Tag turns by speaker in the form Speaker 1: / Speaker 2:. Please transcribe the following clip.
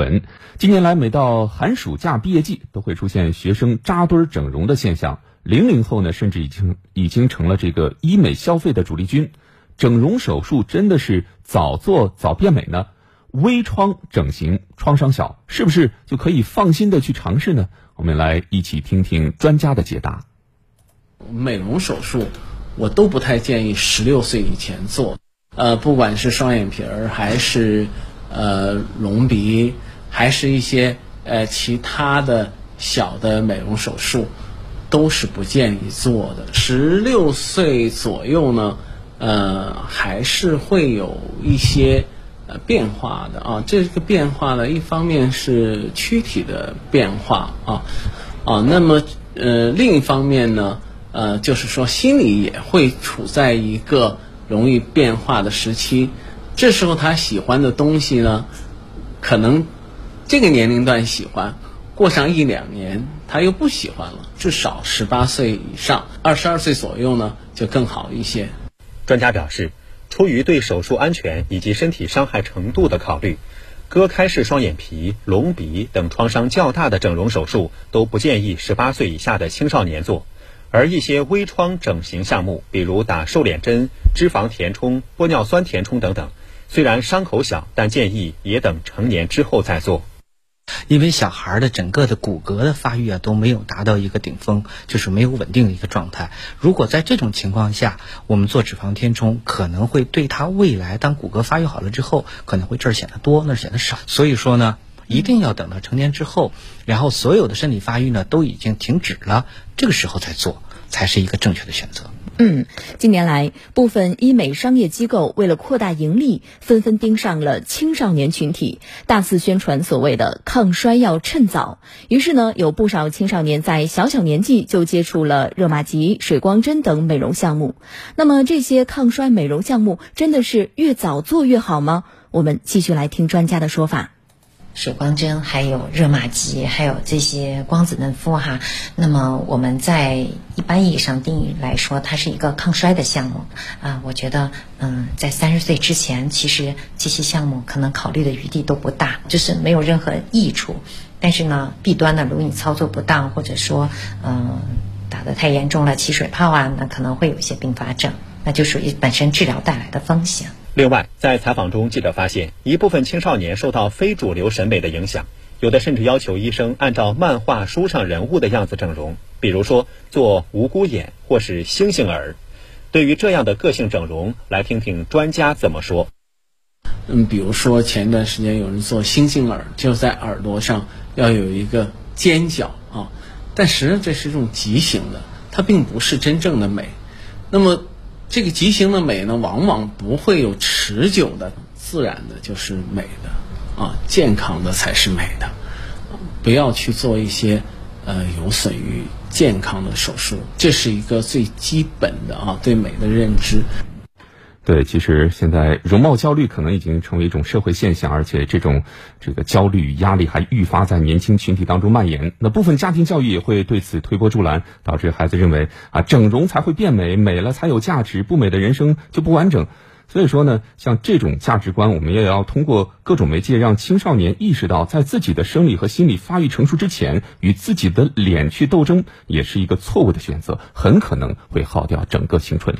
Speaker 1: 本近年来，每到寒暑假、毕业季，都会出现学生扎堆整容的现象。零零后呢，甚至已经已经成了这个医美消费的主力军。整容手术真的是早做早变美呢？微创整形创伤小，是不是就可以放心的去尝试呢？我们来一起听听专家的解答。
Speaker 2: 美容手术，我都不太建议十六岁以前做。呃，不管是双眼皮儿，还是呃隆鼻。还是一些呃其他的小的美容手术，都是不建议做的。十六岁左右呢，呃，还是会有一些呃变化的啊。这个变化呢，一方面是躯体的变化啊，啊，那么呃另一方面呢，呃，就是说心理也会处在一个容易变化的时期。这时候他喜欢的东西呢，可能。这个年龄段喜欢，过上一两年他又不喜欢了。至少十八岁以上，二十二岁左右呢就更好一些。
Speaker 3: 专家表示，出于对手术安全以及身体伤害程度的考虑，割开式双眼皮、隆鼻等创伤较大的整容手术都不建议十八岁以下的青少年做。而一些微创整形项目，比如打瘦脸针、脂肪填充、玻尿酸填充等等，虽然伤口小，但建议也等成年之后再做。
Speaker 4: 因为小孩的整个的骨骼的发育啊都没有达到一个顶峰，就是没有稳定的一个状态。如果在这种情况下，我们做脂肪填充，可能会对他未来当骨骼发育好了之后，可能会这儿显得多，那儿显得少。所以说呢，一定要等到成年之后，然后所有的身体发育呢都已经停止了，这个时候再做，才是一个正确的选择。
Speaker 5: 嗯，近年来，部分医美商业机构为了扩大盈利，纷纷盯上了青少年群体，大肆宣传所谓的抗衰要趁早。于是呢，有不少青少年在小小年纪就接触了热玛吉、水光针等美容项目。那么，这些抗衰美容项目真的是越早做越好吗？我们继续来听专家的说法。
Speaker 6: 水光针，还有热玛吉，还有这些光子嫩肤哈。那么我们在一般意义上定义来说，它是一个抗衰的项目啊。我觉得，嗯，在三十岁之前，其实这些项目可能考虑的余地都不大，就是没有任何益处。但是呢，弊端呢，如果你操作不当，或者说，嗯，打得太严重了，起水泡啊，那可能会有一些并发症，那就属于本身治疗带来的风险。
Speaker 3: 另外，在采访中，记者发现一部分青少年受到非主流审美的影响，有的甚至要求医生按照漫画书上人物的样子整容，比如说做无辜眼或是星星耳。对于这样的个性整容，来听听专家怎么说。
Speaker 2: 嗯，比如说前一段时间有人做星星耳，就在耳朵上要有一个尖角啊，但实际上这是一种畸形的，它并不是真正的美。那么。这个畸形的美呢，往往不会有持久的，自然的就是美的，啊，健康的才是美的，不要去做一些，呃，有损于健康的手术，这是一个最基本的啊，对美的认知。
Speaker 1: 对，其实现在容貌焦虑可能已经成为一种社会现象，而且这种这个焦虑与压力还愈发在年轻群体当中蔓延。那部分家庭教育也会对此推波助澜，导致孩子认为啊，整容才会变美，美了才有价值，不美的人生就不完整。所以说呢，像这种价值观，我们也要通过各种媒介让青少年意识到，在自己的生理和心理发育成熟之前，与自己的脸去斗争，也是一个错误的选择，很可能会耗掉整个青春。